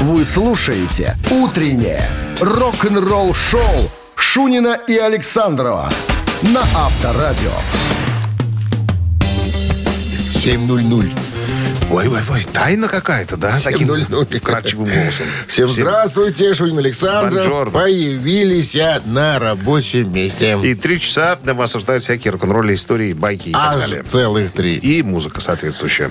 Вы слушаете «Утреннее рок-н-ролл-шоу» Шунина и Александрова на Авторадио. 7.00. Ой, ой, ой, тайна какая-то, да? Таким 7:00. вкрадчивым голосом. Всем здравствуйте, Шунин Александров. Бонжорно. Появились на рабочем месте. И три часа на вас ожидают всякие рок-н-ролльные истории, байки и так далее. целых три. И музыка соответствующая.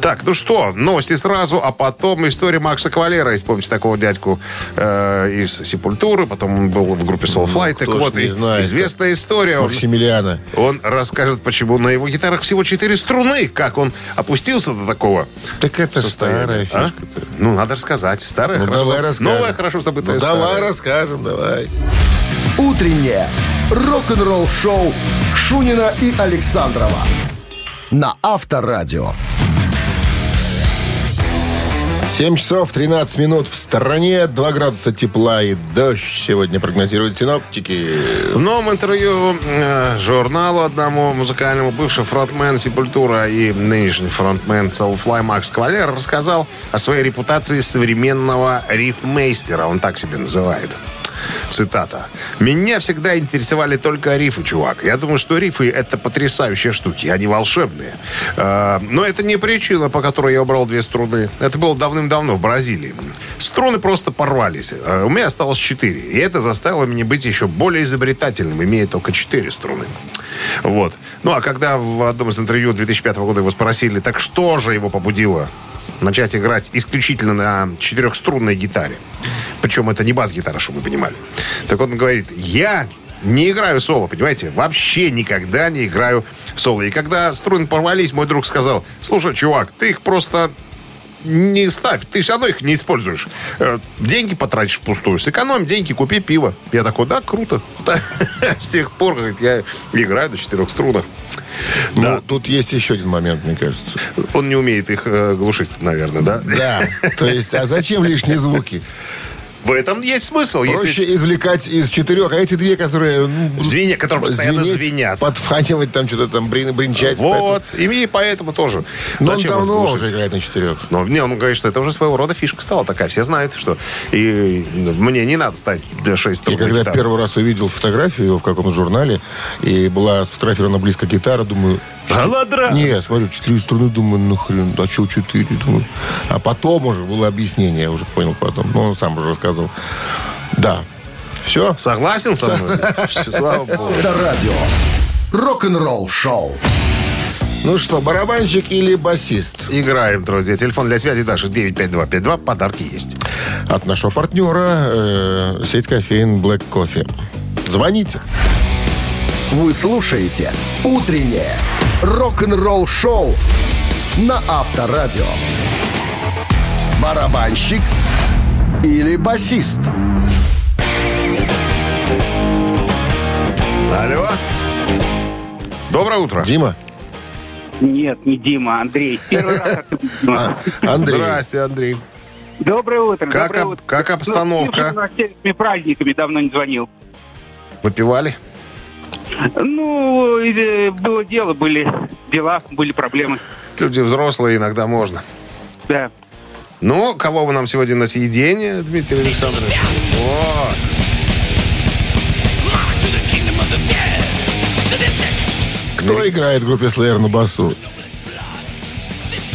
Так, ну что, новости сразу, а потом история Макса Кавалера. Если помните такого дядьку э, из Сепультуры, потом он был в группе Soulfly. так Ну, ж вот, не и знает, известная история. Он, Максимилиана. он расскажет, почему на его гитарах всего четыре струны, как он опустился до такого Так это состояния. старая А? фишка-то. Ну, надо рассказать. Старая, Ну, хорошо. давай расскажем. Новая, хорошо забытая Ну, старая. давай расскажем, давай. «Утреннее рок-н-ролл-шоу» Шунина и Александрова на Авторадио. 7 часов 13 минут в стороне, 2 градуса тепла и дождь сегодня прогнозируют синоптики. В новом интервью э, журналу одному музыкальному бывший фронтмен Сепультура и нынешний фронтмен Soulfly Макс Кавалер рассказал о своей репутации современного рифмейстера. Он так себя называет. Цитата. «Меня всегда интересовали только рифы, чувак. Я думаю, что рифы — это потрясающие штуки, они волшебные. Э, но это не причина, по которой я убрал две струны. Это было давным-давно в Бразилии. Струны просто порвались. Э, у меня осталось четыре. И это заставило меня быть еще более изобретательным, имея только четыре струны. Вот. Ну, а когда в одном из интервью 2005 года его спросили, так что же его побудило начать играть исключительно на четырехструнной гитаре. Причем это не бас-гитара, чтобы вы понимали. Так он говорит, я не играю соло, понимаете? Вообще никогда не играю соло. И когда струны порвались, мой друг сказал, слушай, чувак, ты их просто не ставь, ты все равно их не используешь. Э, Деньги потратишь впустую. Сэкономь деньги, купи пиво. Я такой, да, круто. С тех пор, говорит, я играю на четырех струнах. Ну, тут есть еще один момент, мне кажется. Он не умеет их э, глушить, наверное, да? Да, то есть, а зачем лишние звуки? В этом есть смысл. Если Проще извлекать из четырех, а эти две, которые... ну, Звенья, которые постоянно звенеть, звенят. Подфанивать там что-то там, брин, бринчать. Вот, и поэтому тоже. Но он Зачем их давно уже играет на четырех. Но не, он говорит, что это уже своего рода фишка стала такая. Все знают, что и мне не надо ставить для 6 И струн когда гитару. первый раз увидел фотографию в каком-то журнале, и была сфотографирована близко гитара, думаю... Голодранец. Нет, смотрю, четыре струны, думаю, ну хрен, а что четыре? Думаю. А потом уже было объяснение, я уже понял потом. Ну, он сам уже рассказывал. Да. Все? Согласен со мной? Всё, Слава богу. Авторадио. Рок-н-ролл-шоу. Ну что, барабанщик или басист? Играем, друзья. Телефон для связи Даша 95252. Подарки есть. От нашего партнера э, сеть кофеин Black Coffee. Звоните. Вы слушаете «Утреннее рок-н-ролл-шоу» на Авторадио. Барабанщик или басист? Алло. Доброе утро. Дима? Нет, не Дима, Андрей. Первый раз Дима. Андрей. Здрасте, Андрей. Доброе утро. Как доброе об- утро. как обстановка? Ну, с праздниками давно не звонил. Выпивали? Ну, было дело, были дела, были проблемы. Люди взрослые, иногда можно. Да. Ну, кого вы нам сегодня на съедение, Дмитрий Александрович? Вот. Кто играет в группе Slayer на басу?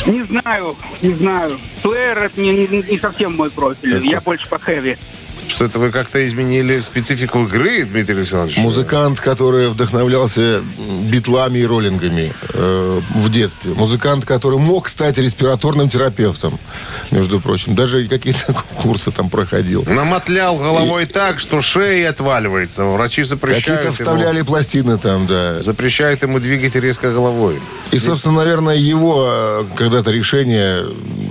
Не знаю, не знаю. Слэйр это не, не- не совсем мой профиль. Я больше по хэви. Что это вы как-то изменили специфику игры, Дмитрий Александрович? Музыкант, который вдохновлялся битлами и роллингами э, в детстве. Музыкант, который мог стать респираторным терапевтом, между прочим. Даже какие-то курсы там проходил. Намотлял головой так, что шея отваливается. Врачи запрещают Какие-то ему, вставляли пластины там, да. запрещают ему двигать резко головой. И, собственно, наверное, его э, когда-то решение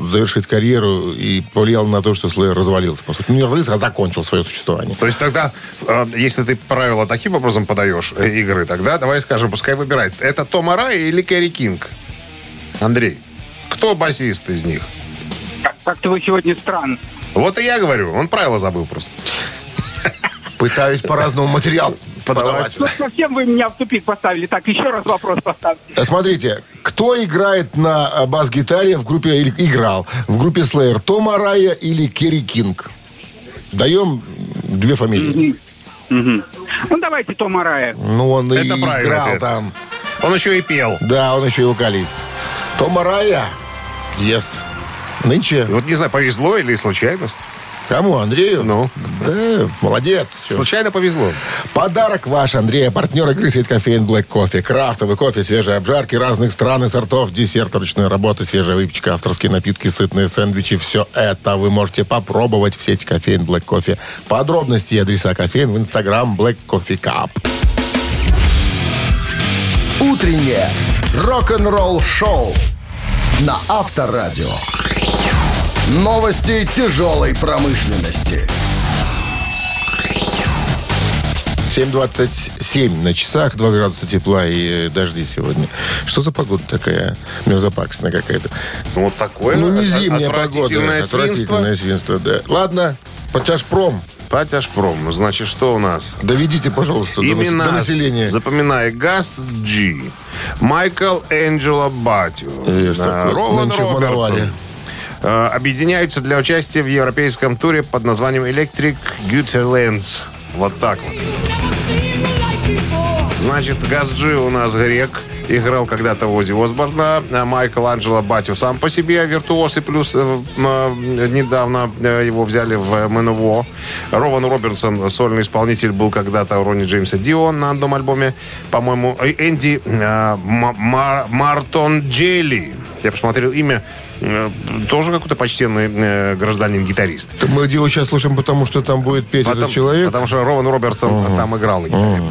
завершить карьеру и повлияло на то, что Слэйр развалился. По сути, не развалился, а закончил свое существование. То есть тогда, э, если ты правила таким образом подаешь э, игры, тогда давай скажем, пускай выбирает. Это Том Арай или Кэрри Кинг? Андрей, кто басист из них? Как- Как-то вы сегодня странно. Вот и я говорю, он правила забыл просто. Пытаюсь по-разному материал подавать. Ну, совсем вы меня в тупик поставили. Так, еще раз вопрос поставьте. Э, Смотрите, Кто играет на бас-гитаре в группе, или играл в группе Slayer? Том Арая или Керри Кинг? Даем две фамилии. Мгм. Ну, давайте Тома Рая. Ну, он и Это правильный играл ответ. там. Он еще и пел. Да, он еще и вокалист. Том Арая. Yes. Нынче. Вот не знаю, повезло или случайность. Кому? Андрею? Ну. Да, молодец. Случайно повезло. Подарок ваш, Андрей. Партнер игры «Сеть кофеин Black Кофе». Крафтовый кофе, свежие обжарки разных стран и сортов, десерт ручной работы, свежая выпечка, авторские напитки, сытные сэндвичи. Все это вы можете попробовать в сети кофеин Black Кофе. Подробности и адреса кофеин в инстаграм Black Coffee Cup. Утреннее рок-н-ролл-шоу на Авторадио. Новости тяжелой промышленности. 7.27 на часах, 2 градуса тепла и э, дожди сегодня. Что за погода такая мерзопакостная какая-то? Ну, вот такое Ну, не зимняя погода. отвратительное свинство. Отвратительное свинство, да. Ладно, Потяжпром. Патяшпром. Значит, что у нас? Доведите, пожалуйста, Имена. до населения. Запоминай. Газ Джи. Майкл Энджело Батю. Рован Робертсон. Э, Объединяются для участия в европейском туре под названием Electric Guitarlands. Вот так вот. Значит, Газджи у нас грек. Играл когда-то в Ози Осборна. А Майкл Анджело Батю сам по себе виртуоз. И плюс э, э, недавно э, его взяли в МНВО. Рован Робертсон, сольный исполнитель, был когда-то у Ронни Джеймса Дио на одном альбоме. По-моему, э, Энди э, Мартон Джелли. Я посмотрел имя. Э, Тоже какой-то почтенный э, гражданин-гитарист. Мы его сейчас слушаем, потому что там будет петь Потому, этот человек. потому что Рован Робертсон там играл на гитаре.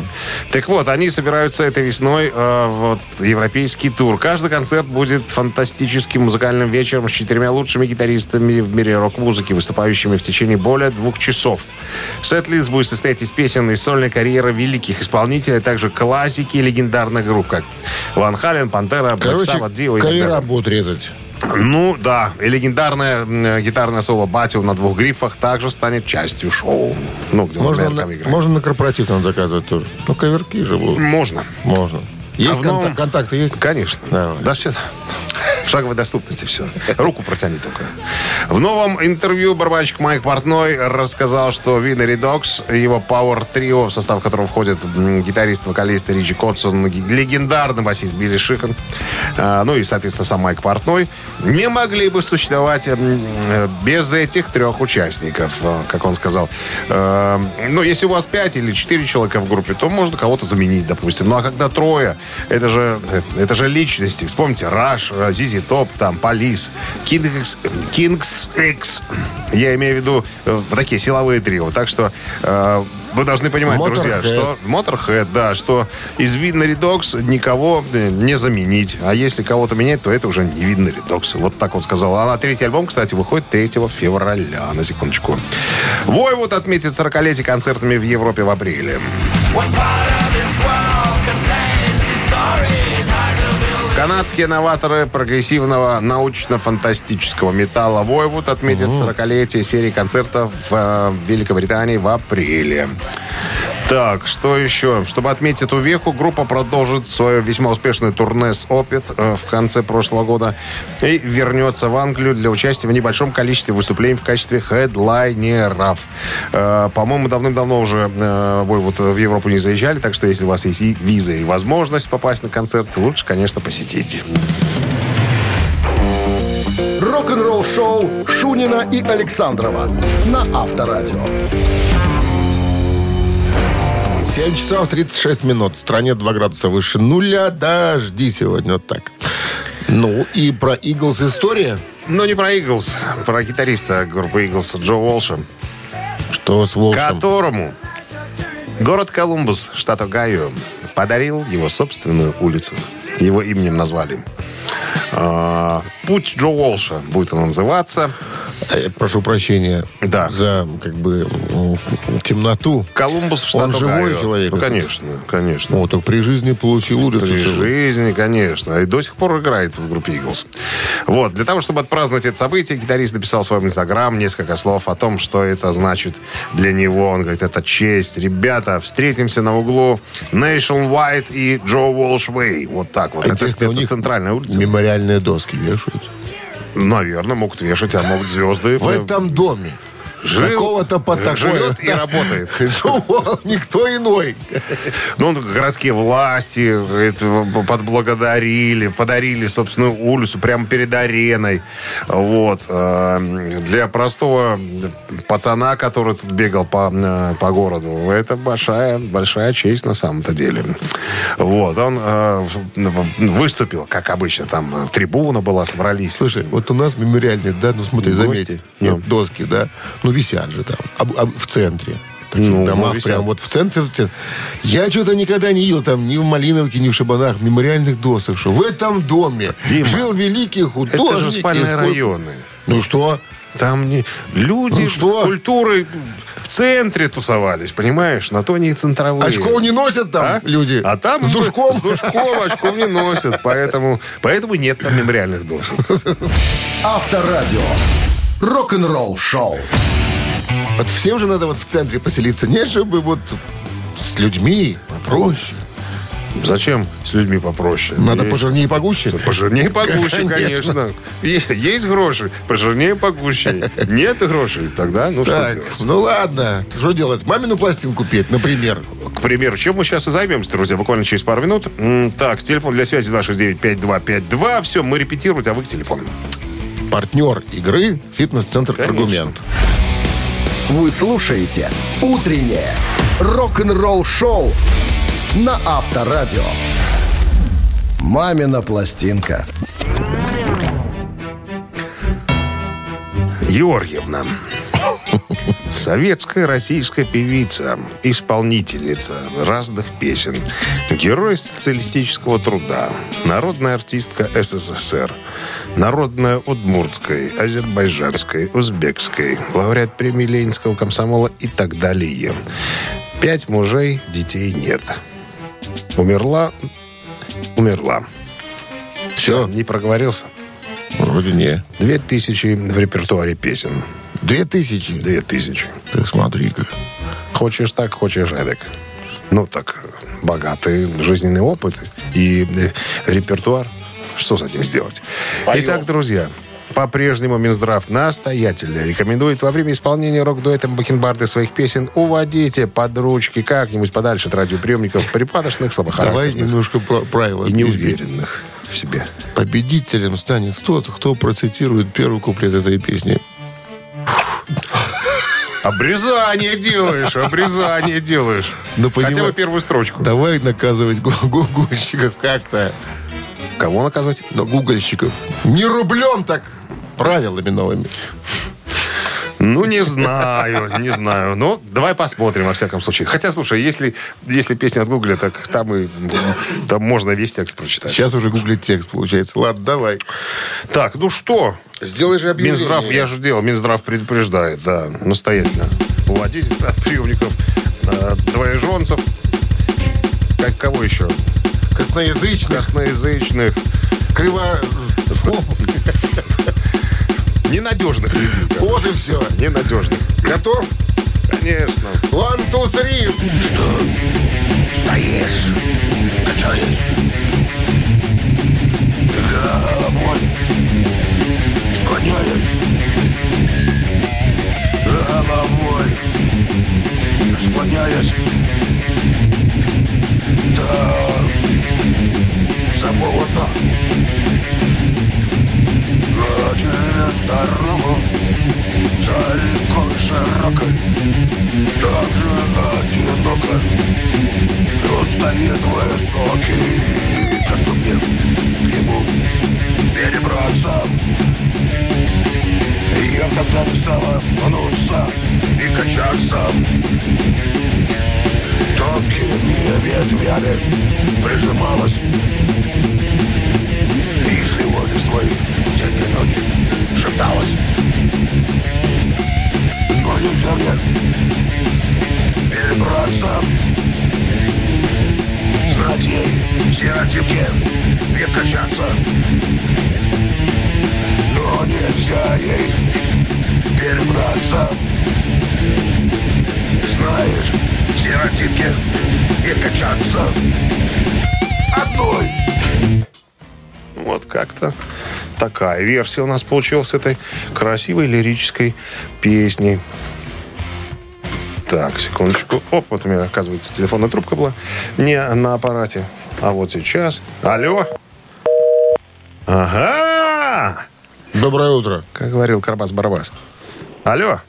Так вот, они собираются этой весной э, вот, европейский тур. Каждый концерт будет фантастическим музыкальным вечером с четырьмя лучшими гитаристами в мире рок-музыки, выступающими в течение более двух часов. Сет-лист будет состоять из песен из сольной карьеры великих исполнителей, а также классики легендарных групп, как Ван Хален, Пантера, и так кавера далее. будут резать. Ну да, и легендарное гитарное соло Батю на двух грифах также станет частью шоу. Ну, где Можно, на, играет. можно на корпоратив там заказывать тоже. Ну, каверки же будут. Можно. Можно. Есть новом- контак- контакты есть? Конечно. Давай. Да все. В шаговой доступности все. Руку протяни только. В новом интервью барабанщик Майк Портной рассказал, что Винери Докс, его Power Trio, в состав которого входит м, гитарист, вокалист Ричи Котсон, легендарный басист Билли Шикон, а, ну и, соответственно, сам Майк Портной, не могли бы существовать без этих трех участников, э, как он сказал. Э, Ну, если у вас пять или четыре человека в группе, то можно кого-то заменить, допустим. Ну, а когда трое, это же, это же личности. Вспомните, Раш, Зизи Топ, там, Полис, Кингс, Кингс X. Я имею в виду э, вот такие силовые трио. Так что э, вы должны понимать, друзья, Motorhead. что Motorhead, да, что из Виднери Докс никого э, не заменить. А если кого-то менять, то это уже не Виднери Докс. Вот так он сказал. А на третий альбом, кстати, выходит 3 февраля, на секундочку. Войвуд отметит 40-летие концертами в Европе в апреле. Канадские новаторы прогрессивного научно-фантастического металла Войвуд отметят 40-летие серии концертов в э, Великобритании в апреле. Так, что еще? Чтобы отметить эту веху, группа продолжит свое весьма успешное турне с Опит э, в конце прошлого года и вернется в Англию для участия в небольшом количестве выступлений в качестве хедлайнеров. Э, По-моему, давным-давно уже э, Войвуд в Европу не заезжали, так что если у вас есть и виза и возможность попасть на концерт, лучше, конечно, посетить. Рок-н-ролл-шоу Шунина и Александрова на Авторадио. 7 часов 36 минут. В стране 2 градуса выше нуля. Дожди сегодня. Вот так. Ну, и про Иглс история. Но не про Иглс, про гитариста группы Иглс Джо Уолша, Что с Волшем? которому город Колумбус, штат Огайо, подарил его собственную улицу. Его именем назвали. А, Путь Джо Уолша будет он называться. Я прошу прощения Да. за как бы темноту. Колумбус, штат Он живой Огайо. человек? Ну, конечно, конечно. О, так при жизни получил улицу. При целую. жизни, конечно. И до сих пор играет в группе Eagles. Вот. Для того, чтобы отпраздновать это событие, гитарист написал в своем инстаграм несколько слов о том, что это значит для него. Он говорит, это честь. Ребята, встретимся на углу Nationwide и Джо Way. Вот так вот. А это интересно, у это них центральная улица. Мемориальные доски вешают. Наверное, могут вешать, а могут звезды. В этом доме. Жил- Какого-то по такое. живет и работает. Ну, Никто иной. Ну, городские власти подблагодарили, подарили собственную улицу прямо перед ареной. Вот. Э, Для простого пацана, который тут бегал по, э, по городу, это большая, большая честь на самом-то деле. Вот. Он э, выступил, как обычно, там э, трибуна была, собрались. Слушай, вот у нас мемориальные, да, ну смотри, Гости? заметь, Ну. нет, доски, да, ну висят же там, а- а в центре. В таких Ну, домах висят. прям вот в центре, в центре. Я что-то никогда не видел там ни в Малиновке, ни в Шабанах мемориальных досок, что в этом доме Дима, жил великий художник. Это же спальные и сколько- районы. Ну что? Там не... люди Ну что? культуры в центре тусовались, понимаешь? На то они и центровые. Очков не носят там А? люди? А там с душком? С душком очков не носят. Поэтому, поэтому нет там мемориальных досок. Авторадио. Рок-н-ролл шоу. Вот всем же надо вот в центре поселиться, не чтобы вот с людьми попроще. Зачем с людьми попроще? Надо Есть- пожирнее и погуще. Пожирнее погуще, Конечно. Есть, есть гроши, пожирнее погуще. Нет грошей, тогда ну что Так, делать? ну ладно, что делать? Мамину пластинку петь, например. К примеру, чем мы сейчас и займемся, друзья, буквально через пару минут. Так, телефон для связи 269-5252. Все, мы репетировать, а вы к телефону. Партнер игры «Фитнес-центр Конечно. Аргумент». Вы слушаете «Утреннее рок-н-ролл-шоу» на Авторадио. «Мамина пластинка». Георгиевна. Советская российская певица, исполнительница разных песен, герой социалистического труда, народная артистка СССР, народная удмуртской, азербайджанской, узбекской, лауреат премии Ленинского комсомола и так далее. Пять мужей, детей нет. Умерла, умерла. Все, Не проговорился. вроде не. Две тысячи в репертуаре песен. Две тысячи. Две тысячи. Ты смотри-ка. Хочешь так, хочешь эдак. Ну так, богатый жизненный опыт и э, репертуар. Что с этим сделать? Итак, друзья, по-прежнему Минздрав настоятельно рекомендует во время исполнения рок-дуэтом Бакенбарды своих песен уводите под ручки как-нибудь подальше от радиоприемников припадочных, Давай слабохарактерных немножко про- правила. и неуверенных в себе. Победителем станет тот, кто процитирует первый куплет этой песни. Обрезание делаешь, обрезание делаешь. Ну, Хотя бы первую строчку. Давай наказывать гу- гугольщиков как-то. Кого наказывать? Но гугольщиков. Не рублем так. Правилами новыми. Ну, не знаю, не знаю. Ну, давай посмотрим, во всяком случае. Хотя, слушай, если, если песня от Гугля, так там и там можно весь текст прочитать. Сейчас уже гуглит текст, получается. Ладно, давай. Так, ну что? Сделай же объявление. Минздрав, я же делал, Минздрав предупреждает, да, настоятельно. Уводите от приемников э, двоеженцев. Как кого еще? Косноязычных, Косноязычных, криво... ненадежных людей. Вот и все. Ненадежных. Готов? Конечно. One, two, three. Стоишь, качаешь головой, склоняешь головой, склоняешь до самого дна. А через дорогу за рекой широкой так же одиноко он стоит высокий, как бы мне к нему перебраться. И я тогда не стала мнуться и качаться. Тонкими ветвями прижималась счастливо листвой День и ночь шепталась Но не мне перебраться. Знать ей сиротинке не качаться. Но нельзя ей перебраться. Знаешь, сиротинке и качаться. Одной. Вот как-то такая версия у нас получилась этой красивой лирической песни. Так, секундочку. Оп, вот у меня, оказывается, телефонная трубка была не на аппарате. А вот сейчас. Алло. Ага. Доброе утро. Как говорил Карбас-Барабас. Алло.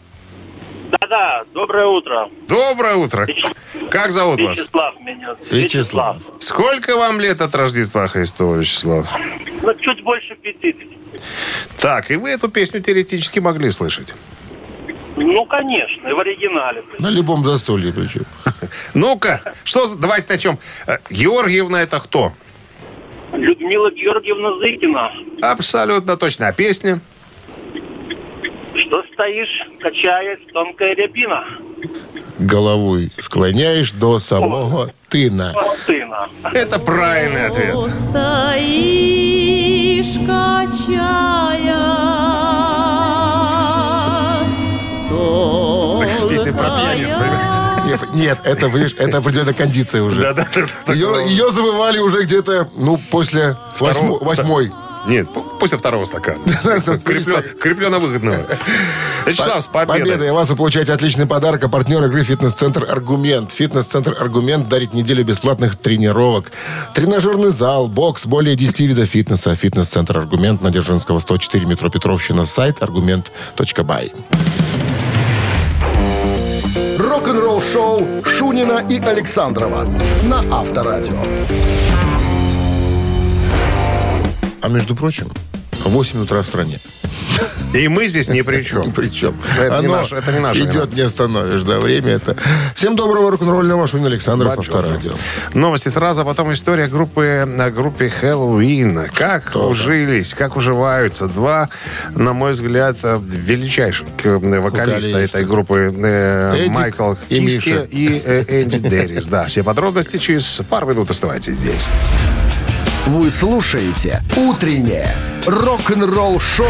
Да-да, доброе утро. Доброе утро. Как зовут вас? Вячеслав меня. Вячеслав. Сколько вам лет от Рождества Христова, Вячеслав? Ну, чуть больше 50. Так, и вы эту песню теоретически могли слышать. Ну, конечно, и в оригинале. На любом застолье причем. Ну-ка, что, давайте начнем. Э, Георгиевна это кто? Людмила Георгиевна Зыкина. Абсолютно точно. А песня? Что стоишь, качаясь, тонкая рябина. Головой склоняешь до самого тына. Вот сына. Это правильный ответ. Стоишь, качаясь, Так, песня про пьяниц, понимаешь? Нет, нет, это, видишь, это определенная кондиция уже. Да-да-да. Ее, ее завывали уже где-то, ну, после восьмой. Нет, после второго стакана. Креплено-выгодного. Вячеслав, с победой. Вас вы получаете отличный подарок. А партнер игры «Фитнес-центр Аргумент». «Фитнес-центр Аргумент» дарит неделю бесплатных тренировок. Тренажерный зал, бокс, более 10 видов фитнеса. «Фитнес-центр Аргумент» на Дзержинского, 104, метро Петровщина. Сайт аргумент.бай. Рок-н-ролл шоу Шунина и Александрова на Авторадио. А между прочим, 8 утра в стране. И мы здесь ни при чем. Причем. Это не наше- это не наше Идет, не остановишь, да, время это. Всем доброго рок-н-ролльного Шунин Александров, Авторадио. Новости сразу, а потом история группы, о группе Хэллоуин. Как ужились, как уживаются два, на мой взгляд, э, величайших э, вокалиста этой группы э, Эдик Майкл и Миша. и э, Энди Деррис. Да, все подробности через пару минут оставайтесь здесь. Вы слушаете «Утреннее рок-н-ролл-шоу»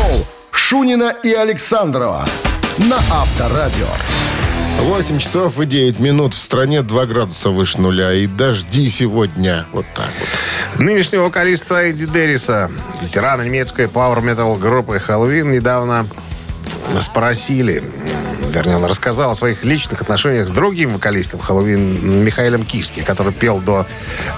Шунина и Александрова на Авторадио. 8 часов и 9 минут. В стране 2 градуса выше нуля. И дожди сегодня. Вот так вот. Нынешнего вокалиста Эдди Дерриса, ветерана немецкой пауэр-метал группы Хэллоуин, недавно спросили, вернее, он рассказал о своих личных отношениях с другим вокалистом Хэллоуин Михаилом Киски, который пел до,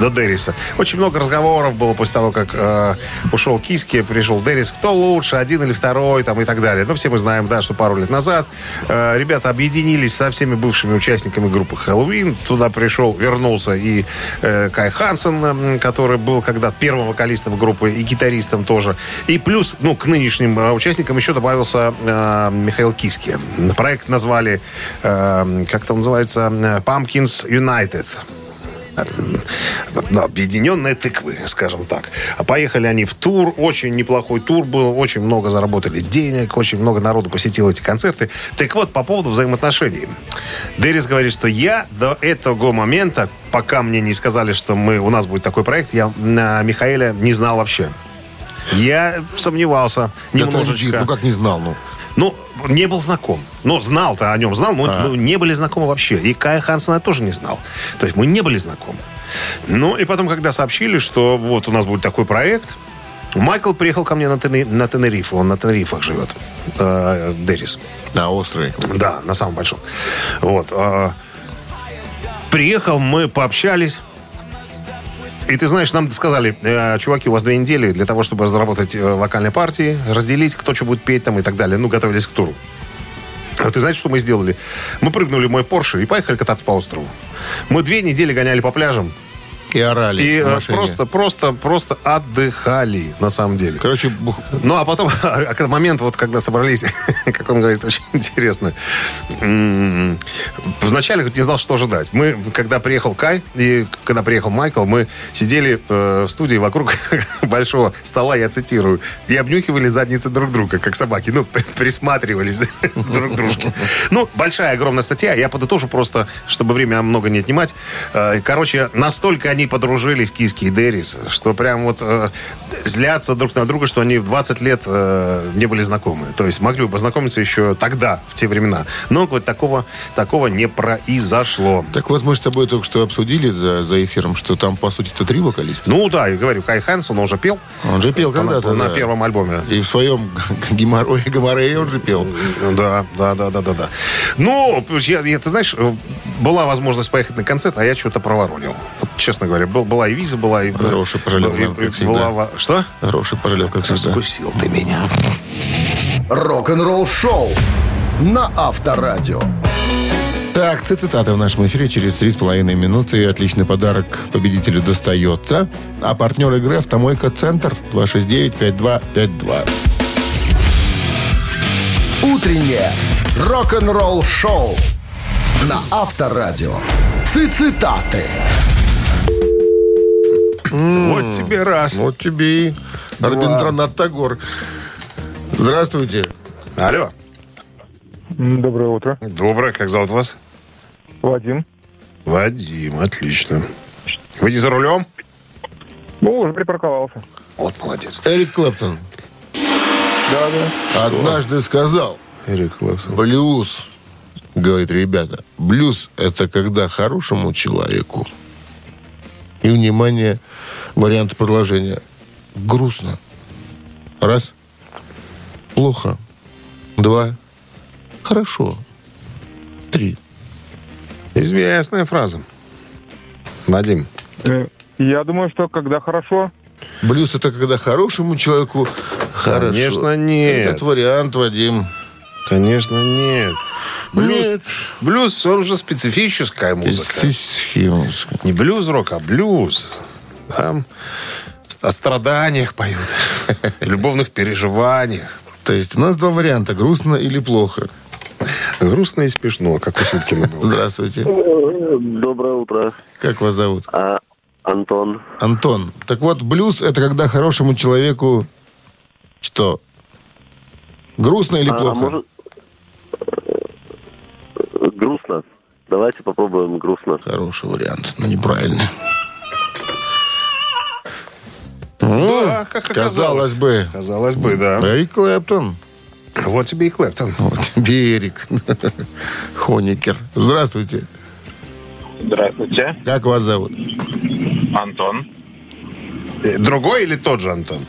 до Дерриса. Очень много разговоров было после того, как э, ушел Киски, пришел Деррис. Кто лучше, один или второй, там и так далее. Ну, все мы знаем, да, что пару лет назад э, ребята объединились со всеми бывшими участниками группы Хэллоуин. Туда пришел, вернулся и э, Кай Хансен, м, который был когда-то первым вокалистом группы и гитаристом тоже. И плюс, ну, к нынешним э, участникам еще добавился э, Михаил Киски. Проект назвали, э, как это называется, э, Pumpkins United. Да, объединенные тыквы, скажем так. А поехали они в тур. Очень неплохой тур был. Очень много заработали денег. Очень много народу посетило эти концерты. Так вот, по поводу взаимоотношений. Деррис говорит, что я до этого момента, пока мне не сказали, что мы, у нас будет такой проект, я Михаэля не знал вообще. Я сомневался Это немножечко. обидно. Ну, как не знал, ну. Ну, не был знаком. Ну, знал-то о нем, знал, но мы не были знакомы вообще. И Кая Хансена я тоже не знал. То есть мы не были знакомы. Ну, и потом, когда сообщили, что вот у нас будет такой проект, Майкл приехал ко мне на, Тене- на Тенерифе. Он на Тенерифах живет. Э, Деррис. На острый. Да, на самом большом. Вот. э, приехал, мы пообщались. И ты знаешь, нам сказали, э, чуваки, у вас две недели для того, чтобы разработать э, вокальные партии, разделить, кто что будет петь там и так далее. Ну, готовились к туру. А ты знаете, что мы сделали? Мы прыгнули в мой Порше и поехали кататься по острову. Мы две недели гоняли по пляжам И орали и э, просто, просто, просто отдыхали, на самом деле. Короче, бух- Ну, а потом, а, когда момент, вот когда собрались, как он говорит, очень интересно. Вначале не знал, что ожидать. Мы, когда приехал Кай и когда приехал Майкл, мы сидели э, в студии вокруг большого стола, я цитирую, и обнюхивали задницы друг друга, как собаки. Ну, присматривались друг к дружке. Ну, большая, огромная статья. Я подытожу просто, чтобы время много не отнимать. Э, Короче, настолько они они подружились, Киски и Дерис, что прям вот э, злятся друг на друга, что они в 20 лет э, не были знакомы. То есть могли бы познакомиться еще тогда, в те времена. Но вот такого, такого не произошло. Так вот, мы с тобой только что обсудили за, за эфиром, что там, по сути, это три вокалиста. Ну да, я говорю, Кай Хэнсон, он уже пел. Он же пел когда-то. На да. первом альбоме. И в своем геморрое, геморрее он же пел. Да, да, да, да, да, да. Ну, я, я- ты знаешь, э, была возможность поехать на концерт, а я что-то проворонил. Вот, честно говоря, был, была и виза, была и... Хороший пожалел, и- как и- всегда. была во- Что? Хороший пожалел, как всегда. Скусил ты меня. Рок-н-ролл шоу на Авторадио. Так, цитаты в нашем эфире через три с половиной минуты. Отличный подарок победителю достается. А партнер игры «Автомойка Центр» 269-5252. Утреннее рок-н-ролл шоу на Авторадио. Цитаты. Вот тебе раз. Вот тебе и Арбиндранат Тагор. Здравствуйте. Алло. Доброе утро. Доброе, как зовут вас? Вадим. Вадим, отлично. Вы не за рулем? Ну, уже припарковался. Вот молодец. Эрик Клэптон Да, да. однажды сказал, Эрик Клэптон. блюз, говорит, ребята, блюз это когда хорошему человеку. И, внимание, вариант продолжения. Грустно. Раз. Плохо. Два. Хорошо. Три. Известная фраза. Вадим. Э, Я думаю, что когда хорошо, Блюз это когда хорошему человеку хорошо. Конечно, нет. Этот вариант, Вадим. Конечно, нет. Блюз, Нет. блюз, он же специфическая музыка. Сисхимовск. Не блюз-рок, а блюз. Там о страданиях поют, любовных переживаниях. То есть у нас два варианта. Грустно или плохо. Грустно и смешно, как у Сюткина было. Здравствуйте. Доброе утро. Как вас зовут? А, Антон. Антон. Так вот, блюз это когда хорошему человеку что? Грустно или А, плохо? может, э, грустно. Давайте попробуем грустно. Хороший вариант, но неправильный. Да, как Казалось бы. Казалось бы, да. Эрик Клэптон. Вот тебе и Клэптон. Вот тебе Эрик. Хоникер. Здравствуйте. здравствуйте, Как вас зовут? Антон. Э, Другой или тот же Антон?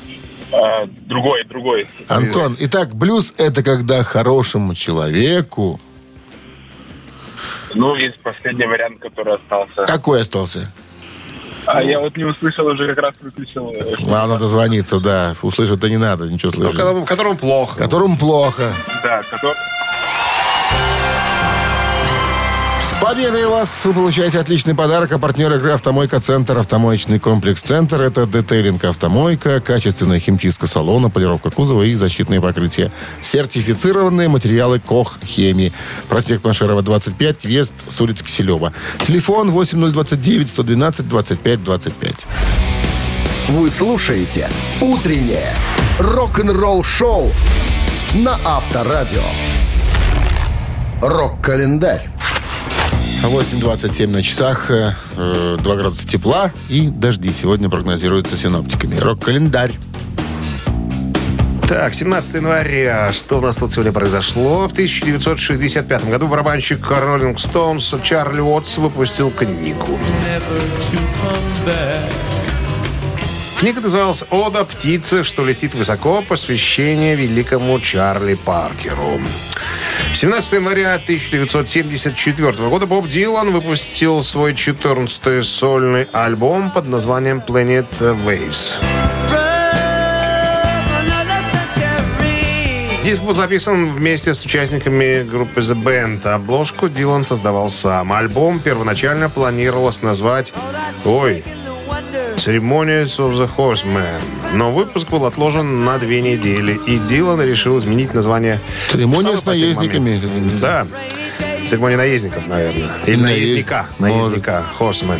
А, другой, другой. Антон. Итак, блюз это когда хорошему человеку... Ну, есть последний вариант, который остался. Какой остался? А я вот не услышал, уже как раз выключил. э, Вам надо звониться, да. Услышать-то не надо, ничего Ну, слышать. которому, которому плохо. Которому плохо. Да, который... Победой вас! Вы получаете отличный подарок. А партнер игры «Автомойка Центр». Автомоечный комплекс «Центр» — это детейлинг «Автомойка», качественная химчистка салона, полировка кузова и защитные покрытия. Сертифицированные материалы «Кох Хемии». Проспект Машерова, 25, въезд с улицы Киселева. Телефон 8029-112-25-25. Вы слушаете «Утреннее рок-н-ролл-шоу» на Авторадио. Рок-календарь. 8.27 на часах, э, э, 2 градуса тепла и дожди сегодня прогнозируются синоптиками. Рок-календарь. Так, 17 января. Что у нас тут сегодня произошло? В 1965 году барабанщик Rolling Stones Чарли Уотс выпустил книгу. Книга называлась «Ода птицы, что летит высоко. Посвящение великому Чарли Паркеру». 17 января 1974 года Боб Дилан выпустил свой 14-й сольный альбом под названием «Planet Waves». Диск был записан вместе с участниками группы The Band. Обложку Дилан создавал сам. Альбом первоначально планировалось назвать... Ой, Ceremonies of the Horseman. Но выпуск был отложен на две недели, и Дилан решил изменить название. Церемония с наездниками. Да. Церемония наездников, наверное. Или Наезд- наездника. Наездника. Horseman.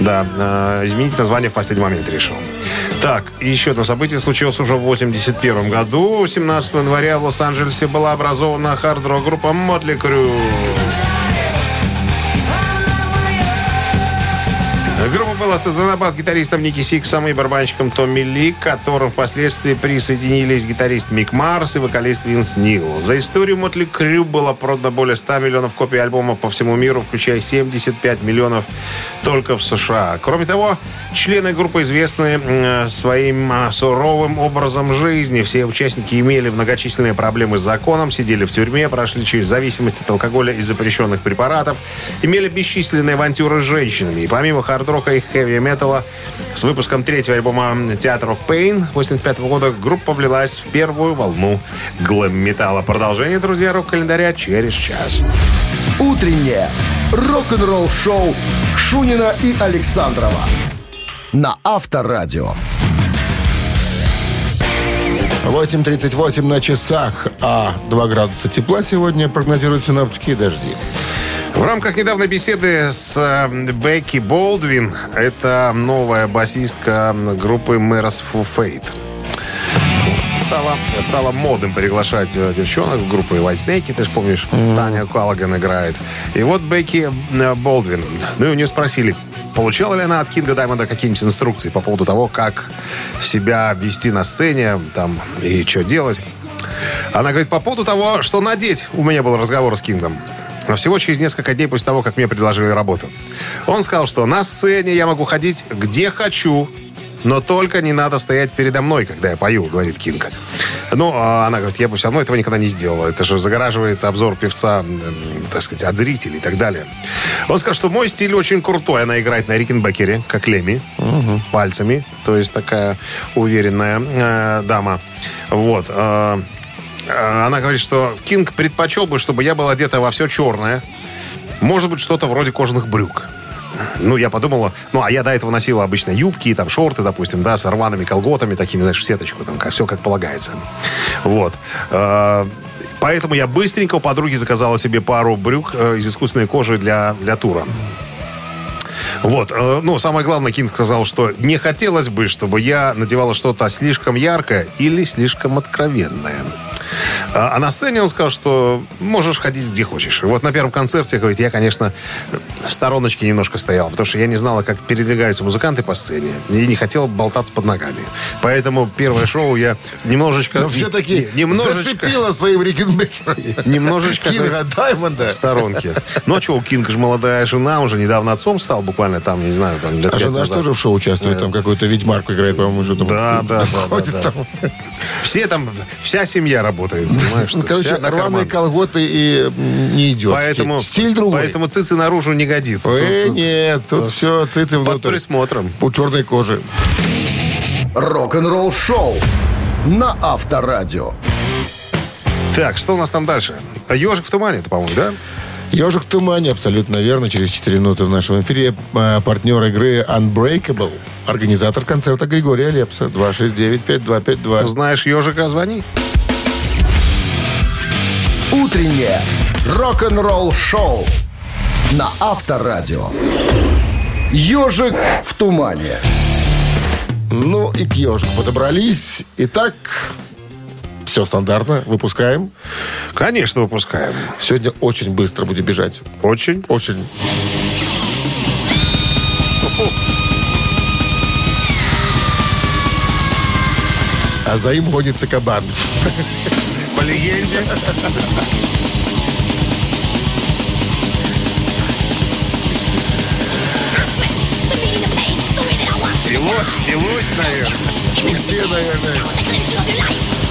Да. э, изменить название в последний момент решил. Так, еще одно событие случилось уже в 81 году. 17 января в Лос-Анджелесе была образована хард-рок группа Mötley Crüe. Группа была создана бас-гитаристом Ники Сиксом и барабанщиком Томми Ли, к которым впоследствии присоединились гитарист Мик Марс и вокалист Винс Нил. За историю Mötley Crüe было продано более 100 миллионов копий альбома по всему миру, включая 75 миллионов только в США. Кроме того, члены группы известны своим а, суровым образом жизни. Все участники имели многочисленные проблемы с законом, сидели в тюрьме, прошли через зависимость от алкоголя и запрещенных препаратов, имели бесчисленные авантюры с женщинами. И помимо хард-рока и хэви-металла, с выпуском третьего альбома Theater of Pain 85 года группа влилась в первую волну глэм-металла. Продолжение, друзья, рок-календаря через час. Утреннее рок-н-ролл-шоу Шунина и Александрова на Авторадио. 8.38 на часах, а 2 градуса тепла сегодня прогнозируют синоптики и дожди. В рамках недавней беседы с э, Бекки Болдвин, это новая басистка группы Merciful Fate. Стало, стало модным приглашать э, девчонок в группы White Snake, ты же помнишь, Таня Каллаган играет. И вот Бекки э, Болдвин, ну и у нее спросили, получала ли она от Кинга Даймонда какие-нибудь инструкции по поводу того, как себя вести на сцене там и что делать. Она говорит, по поводу того, что надеть, у меня был разговор с Кингом. Но всего через несколько дней после того, как мне предложили работу. Он сказал, что на сцене я могу ходить где хочу, но только не надо стоять передо мной, когда я пою, говорит Кинг. Ну, а она говорит, я бы все равно этого никогда не сделала. Это же загораживает обзор певца, так сказать, от зрителей и так далее. Он сказал, что мой стиль очень крутой. Она играет на Рикенбекере, как Леми, пальцами. То есть такая уверенная э, дама. Вот. э, она говорит, что Кинг предпочел бы, чтобы я был одета во все черное. Может быть, что-то вроде кожаных брюк. Ну, я подумала, ну, а я до этого носила обычно юбки, там, шорты, допустим, да, с рваными колготами, такими, знаешь, в сеточку, там, все как полагается. Вот. Э, Поэтому я быстренько у подруги заказала себе пару брюк э, из искусственной кожи для, для тура. Вот, э, ну, самое главное, Кинг сказал, что не хотелось бы, чтобы я надевала что-то слишком яркое или слишком откровенное. А а на сцене он сказал, что можешь ходить где хочешь. Вот на первом концерте, говорит, я, конечно, в стороночке немножко стоял, потому что я не знала, как передвигаются музыканты по сцене, и не хотел болтаться под ногами. Поэтому первое шоу я немножечко... Но все-таки не- немножечко... зацепила своим Рикенбекером. Немножечко... Кинга Даймонда. в сторонке. Ну, а что, у Кинга же молодая жена, он же недавно отцом стал, буквально там, не знаю, там лет А жена же назад. тоже в шоу участвует, там какой-то ведьмарку играет, по-моему, что там. Да, да, да. Все там, вся семья работает, понимаешь? что Ну, Короче, рваные карман. колготы и не идет. Поэтому, Стиль, стиль другой. поэтому цици наружу не годится. Э, Тут нет, тут все цици Под внутрь. присмотром. У черной кожи. Рок-н-ролл-шоу на Авторадио. Так, что у нас там дальше? Ежик в тумане, это, по-моему, да? Ежик в тумане, абсолютно верно. Через 4 минуты в нашем эфире э, партнер игры Unbreakable. Организатор концерта Григория Лепса. 269-5252. Знаешь ежика, звони. Утреннее рок-н-ролл-шоу на Авторадио. Ежик в тумане. Ну и к ежику подобрались. Итак, все стандартно. Выпускаем. Конечно, выпускаем. Сегодня очень быстро будет бежать. Очень. Очень. А за им гонится кабан. Легенде. И лось, и лось, наверное. Все, наверное.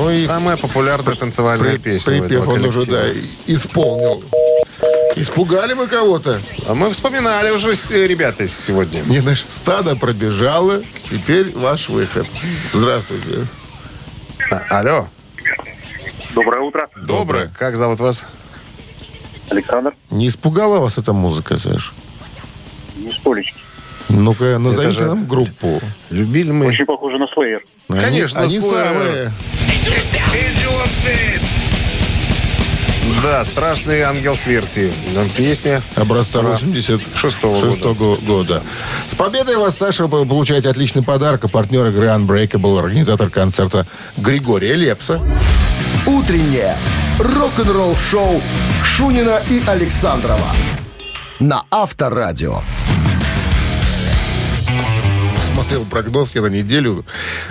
Ну и Самая популярная танцевальная при- песня припев он уже, да, исполнил. Испугали мы кого-то. А мы вспоминали уже э, ребята сегодня. Не, знаешь, стадо пробежало. Теперь ваш выход. Здравствуйте. А, алло. Доброе утро. Доброе. Как зовут вас? Александр. Не испугала вас эта музыка, Саш? Не столечки. Ну-ка, назовите же- нам группу. Любили мы. Очень похоже на. Они- Конечно, они Slayer. самые. Да, «Страшный ангел смерти». Песня Образца Ага. 86 Шестого года. С победой вас, Саша, вы получаете отличный подарок. А партнер игры Unbreakable, организатор концерта Григория Лепса. Утреннее рок-н-ролл-шоу Шунина и Александрова на Авторадио. Смотрел прогноз я на неделю,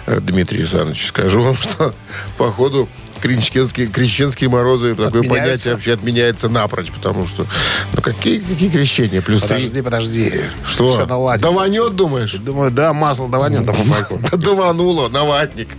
э, Дмитрий Александрович. Скажу вам, что по ходу крещенские, крещенские морозы, такое понятие вообще отменяется напрочь, потому что, ну какие, какие крещения? Плюс три. Подожди, подожди. Что? Все наладится. Даванет, думаешь? Думаю, да, масло даванет. Давануло, на ватник.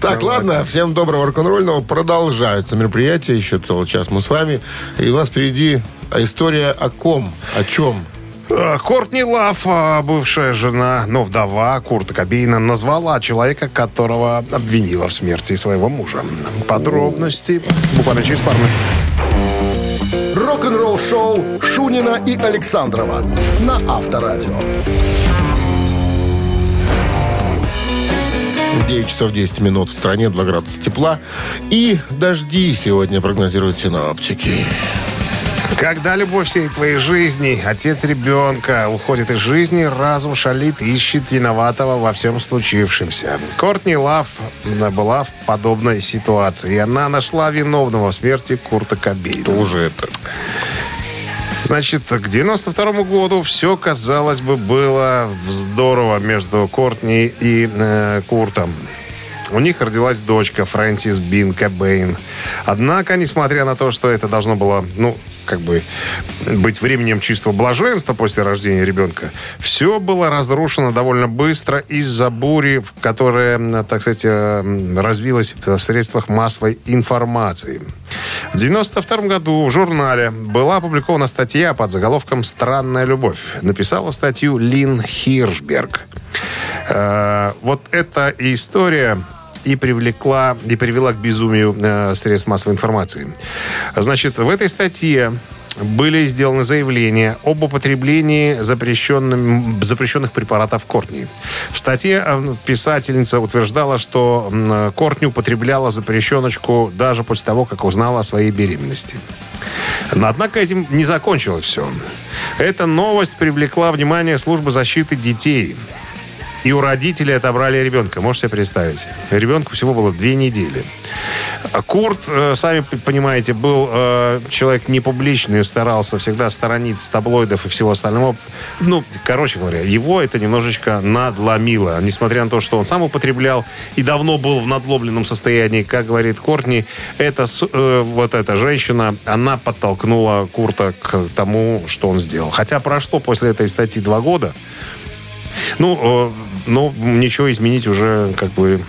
Так, ладно, всем доброго рок-н-ролльного. Продолжаются мероприятия, еще целый час мы с вами. И у нас впереди история о ком, о чем. Э, Кортни Лав, а, бывшая жена, но вдова Курта Кобейна, назвала человека, которого обвинила в смерти своего мужа. Подробности буквально через пару минут. Рок-н-ролл-шоу Шунина и Александрова на Авторадио. В 9 часов 10 минут в стране 2 градуса тепла. И дожди сегодня прогнозируют синоптики. Когда любовь всей твоей жизни, отец ребенка, уходит из жизни, разум шалит, ищет виноватого во всем случившемся. Кортни Лав была в подобной ситуации, и она нашла виновного в смерти Курта Кобейна. Уже это. Значит, к 92 году все, казалось бы, было здорово между Кортни и э, Куртом. У них родилась дочка Фрэнсис Бин Кобейн. Однако, несмотря на то, что это должно было, ну, как бы быть временем чистого блаженства после рождения ребенка, все было разрушено довольно быстро из-за бури, которая, так сказать, э, развилась в средствах массовой информации. В 92 году в журнале была опубликована статья под заголовком «Странная любовь». Написала статью Лин Хиршберг. Э, Вот эта история и привлекла, и привела к безумию э, средств массовой информации. Значит, в этой статье были сделаны заявления об употреблении запрещенных препаратов Кортни. В статье э, писательница утверждала, что Кортни употребляла запрещеночку даже после того, как узнала о своей беременности. Но, однако этим не закончилось все. Эта новость привлекла внимание службы защиты детей. И у родителей отобрали ребенка. Можете себе представить? Ребенку всего было две недели. Курт, э, сами понимаете, был э, человек не публичный, старался всегда сторониться таблоидов и всего остального. Ну, короче говоря, его это немножечко надломило. Несмотря на то, что он сам употреблял и давно был в надломленном состоянии, как говорит Кортни, эта, с- э, вот эта женщина, она подтолкнула Курта к тому, что он сделал. Хотя прошло после этой статьи два года, ну, но ничего изменить уже как бы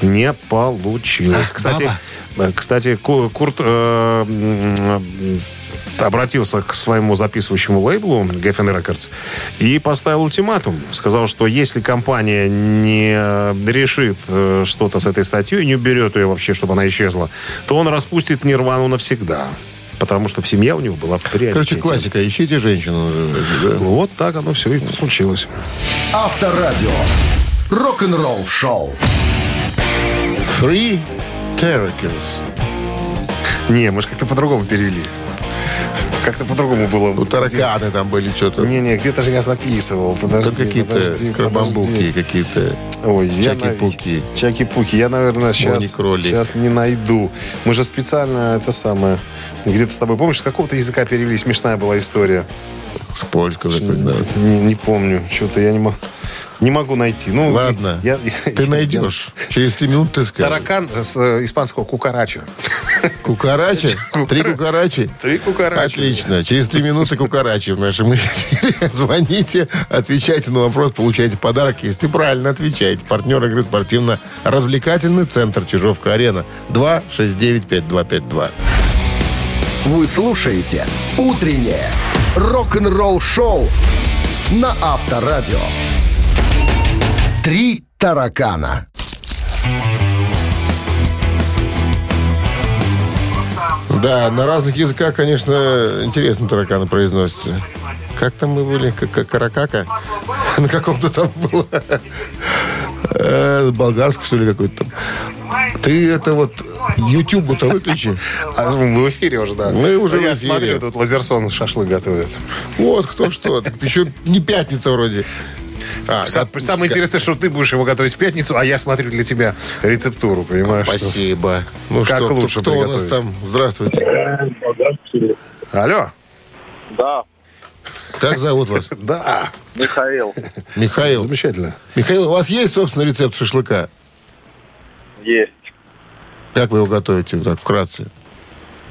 не получилось. Кстати, э, кстати, Ку- Курт э, обратился к своему записывающему лейблу Geffen Records и поставил ультиматум. Сказал, что если компания не решит э, что-то с этой статьей, не уберет ее вообще, чтобы она исчезла, то он распустит Нирвану навсегда. Потому что семья у него была в приоритете. Короче, классика. Ищите женщину. называется, да? Вот так оно все и случилось. Авторадио. Рок-н-ролл-шоу. Free Terracles. Не, мы же как-то по-другому перевели. Как-то по-другому было. Ну, тараканы там были что-то. Не-не, где-то же я записывал. Подожди, Там какие-то подожди. какие-то. Ой, я на- Чаки-пуки. Чаки-пуки. Я, наверное, сейчас, сейчас не найду. Мы же специально это самое... Где-то с тобой, помнишь, с какого-то языка перевели? Смешная была история. С польского. да. Не, не помню. Что-то я не, мо- не могу найти. Ну, Ладно, я- я- ты я- найдешь. Через три минуты ты скажешь. Таракан с э, испанского кукарача. Кукарачи? Три кукарачи? Три кукарача. Отлично. Через три минуты кукарачи в нашем эфире. Звоните, отвечайте на вопрос, получайте подарок, если правильно отвечаете. Партнер игры спортивно-развлекательный центр Чижовка-Арена. 269-5252. Вы слушаете «Утреннее рок-н-ролл-шоу» на Авторадио. «Три таракана». Да, на разных языках, конечно, интересно тараканы произносятся. Как там мы были? Как, как каракака? На каком-то там было. Э, Болгарский, что ли, какой-то там. Ты это вот Ютубу-то выключи. А, мы в эфире уже, да. Мы уже Я в эфире. смотрю, тут Лазерсон шашлык готовит. Вот кто что. Так Еще не пятница вроде. А, Сам- как- Самое интересное, что ты будешь его готовить в пятницу, а я смотрю для тебя рецептуру, понимаешь? Спасибо. Ну Как что, лучше кто у нас там? Здравствуйте. Алло? Да, Как зовут вас? Да. Михаил. Михаил. Замечательно. Михаил, у вас есть, собственно, рецепт шашлыка? Есть. Как вы его готовите, так, вкратце?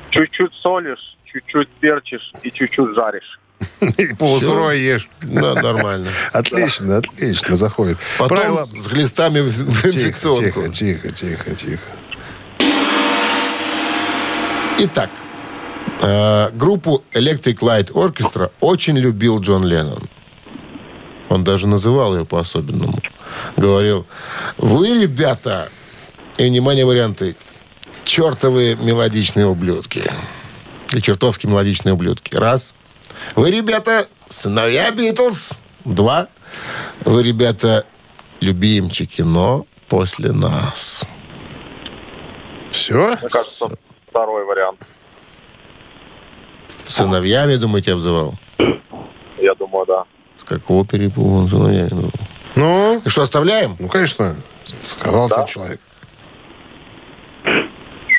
Чуть-чуть солишь, чуть-чуть перчишь и чуть-чуть жаришь. И полусырое ешь. Да, нормально. Отлично, отлично, заходит. Потом Правило... с глистами в инфекционку. тихо, тихо, тихо, тихо. Итак, э, группу Electric Light Orchestra очень любил Джон Леннон. Он даже называл ее по-особенному. Говорил, вы, ребята, и, внимание, варианты, чертовые мелодичные ублюдки. И чертовски мелодичные ублюдки. Раз. Вы, ребята, сыновья Битлз. Два. Вы, ребята, любимчики, но после нас. Все? Мне кажется, второй вариант. Сыновьями, думаете, обзывал? Я думаю, да. С какого перепуга он сыновьями? думал? Ну, И что, оставляем? ну, конечно, сказал тебе человек.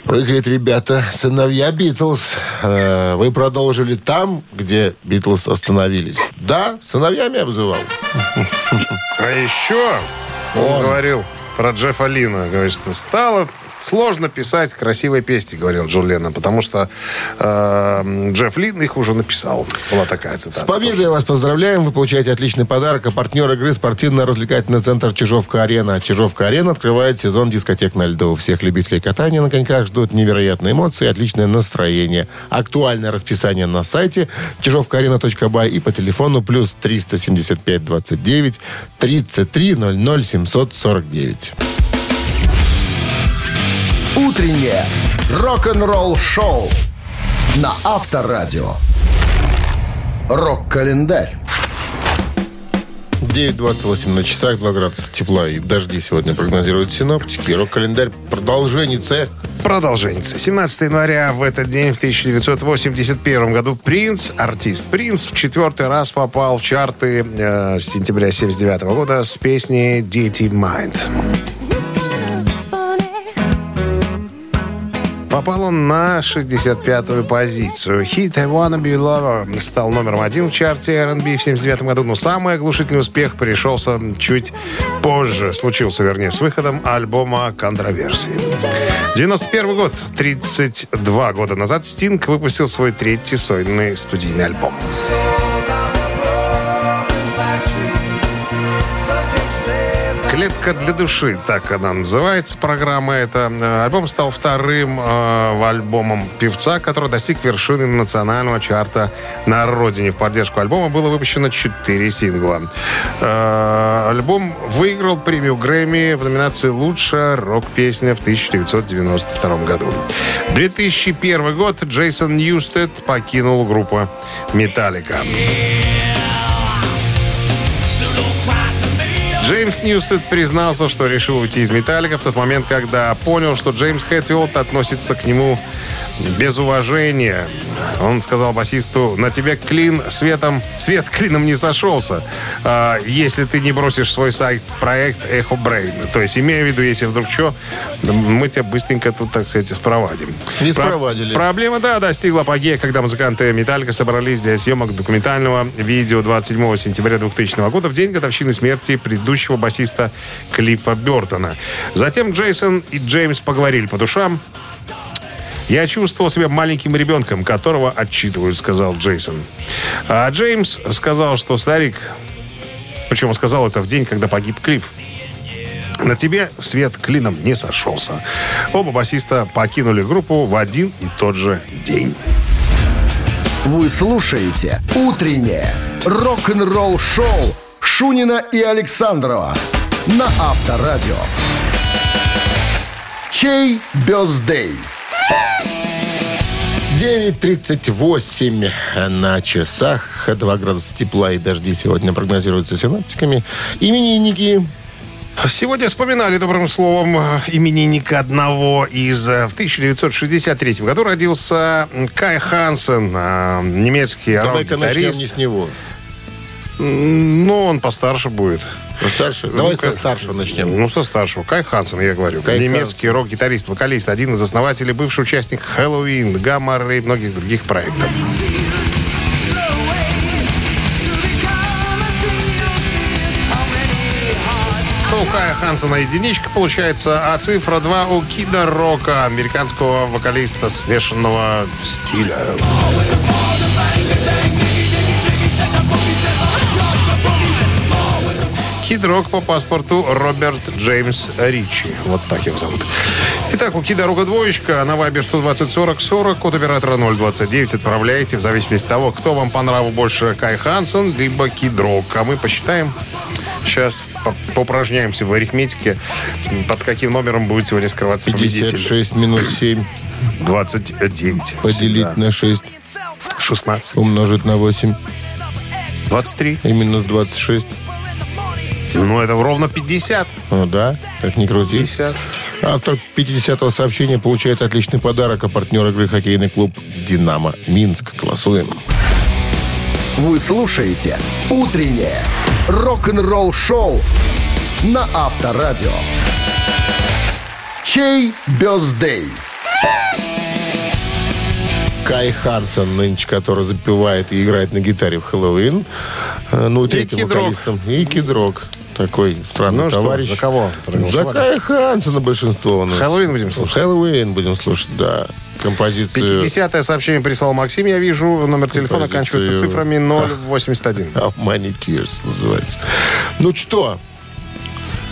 Вы, говорит, ребята, сыновья Битлз, э, вы продолжили там, где Битлз остановились. Да, сыновьями обзывал. А еще он, Он. говорил про Джеффа Лина. Говорит, что стало сложно писать красивые песни, говорил Джон Леннон, потому что э, Джефф Лин их уже написал. Была такая С цитата. победой вас поздравляем. Вы получаете отличный подарок. А партнер игры спортивно-развлекательный центр Чижовка-Арена. Чижовка-Арена открывает сезон дискотек на льду. Всех любителей катания на коньках ждут невероятные эмоции отличное настроение. Актуальное расписание на сайте чижовкаарена.бай и по телефону плюс 375 29 33 00 749. Утреннее рок-н-ролл-шоу на Авторадио. Рок-календарь. 9.28 на часах, 2 градуса тепла и дожди сегодня прогнозируют синоптики. Рок-календарь продолжение С. Продолжение. 17 января в этот день, в 1981 году, Принц, артист Принц, в четвертый раз попал в чарты э, с сентября 79 года с песней «Dirty Mind». Попал он на 65-ю позицию. Хит «I Wanna Be Lover» стал номером один в чарте R&B в 79 году, но самый оглушительный успех пришелся чуть позже. Случился, вернее, с выходом альбома «Контроверсии». 91 год, 32 года назад, Стинг выпустил свой третий сольный студийный альбом. «Клетка для души», так она называется, программа эта. Альбом стал вторым э, альбомом певца, который достиг вершины национального чарта на родине. В поддержку альбома было выпущено 4 сингла. Э, альбом выиграл премию Грэмми в номинации «Лучшая рок-песня» в 1992 году. 2001 год Джейсон Ньюстед покинул группу «Металлика». Джейсон Ньюстед признался, что решил уйти из «Metallica» в тот момент, когда понял, что Джеймс Хэтфилд относится к нему без уважения. Он сказал басисту, на тебе клин светом, свет клином не сошелся, а, если ты не бросишь свой side-проект Echobrain. То есть, имея в виду, если вдруг что, мы тебя быстренько тут, так сказать, спровадим. Не Про- спровадили. Проблема, да, достигла апогея, когда музыканты «Metallica» собрались для съемок документального видео 27 сентября 2000 года, в день годовщины смерти предыдущего басиста Клиффа Бертона. Затем Джейсон и Джеймс поговорили по душам. «Я чувствовал себя маленьким ребенком, которого отчитывают», — сказал Джейсон. А Джеймс сказал, что старик... Причем он сказал это в день, когда погиб Клифф. На тебе свет клином не сошелся. Оба басиста покинули группу в один и тот же день. Вы слушаете «Утреннее рок-н-ролл-шоу» Шунина и Александрова на Авторадио. Чей бездей? 9.38 на часах. 2 градуса тепла и дожди сегодня прогнозируются синоптиками. Именинники. Сегодня вспоминали добрым словом именинника одного из... э, В 1963 году родился Кай Хансен, э, немецкий Давай-ка начнем не с него. М, Ну, он постарше будет. Старше? Давай со старшего начнем. Ну, со старшего. Кай Хансен, я говорю. Кай Немецкий рок-гитарист, вокалист, один из основателей, бывший участник Хэллоуин, Гаммар и многих других проектов. У Кая Хансена единичка получается, а цифра 2 у Кида Рока, американского вокалиста смешанного стиля. Кид Рок по паспорту Роберт Джеймс Ричи. Вот так его зовут. Итак, у Кида Рока двоечка. На вайбе 120 40 40. Код оператора 029. Отправляйте в зависимости от того, кто вам по нраву больше Кай Хансен, либо Кид Рок. А мы посчитаем. Сейчас по- поупражняемся в арифметике. Под каким номером будет сегодня скрываться победитель? 56 минус 7 29. поделить Всегда. на 6 16. умножить на 8 23. и минус 26. Ну, это ровно 50. Ну да, как ни крути. 50. Автор 50-го сообщения получает отличный подарок, а партнер игры хоккейный клуб «Динамо Минск». Голосуем. Вы слушаете «Утреннее рок-н-ролл-шоу» на Авторадио. Чей бездей? Кай Хансен, нынче, который запевает и играет на гитаре в Хэллоуин. Э, Ну, третьим вокалистом. И Кидрок. Такой странный Ну что, товарищ. за кого За? Кая Хансена большинство у нас. Хэллоуин будем слушать? Хэллоуин будем слушать, да. Композицию 50-е сообщение прислал Максим, я вижу. Номер телефона Композицию. оканчивается цифрами 081. How Many Tears называется. Ну что,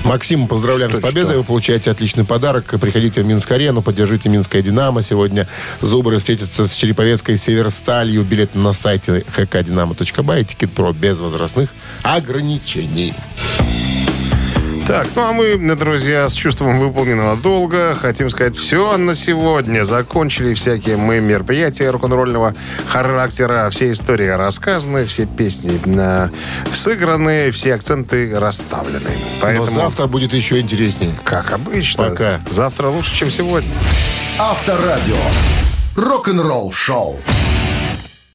Максим, поздравляем Что, с победой. что? Вы получаете отличный подарок. Приходите в Минск-арену, поддержите Минское «Динамо». Сегодня Зубры встретятся с Череповецкой «Северсталью». Билет на сайте hkdinamo.by. Тикет про без возрастных ограничений. Так, ну а мы, друзья, с чувством выполненного долга хотим сказать все на сегодня. Закончили всякие мы мероприятия рок-н-ролльного характера. Все истории рассказаны, все песни э, сыграны, все акценты расставлены. Поэтому, Но завтра будет еще интереснее. как обычно, Пока. завтра лучше, чем сегодня. Авторадио. Рок-н-ролл-шоу.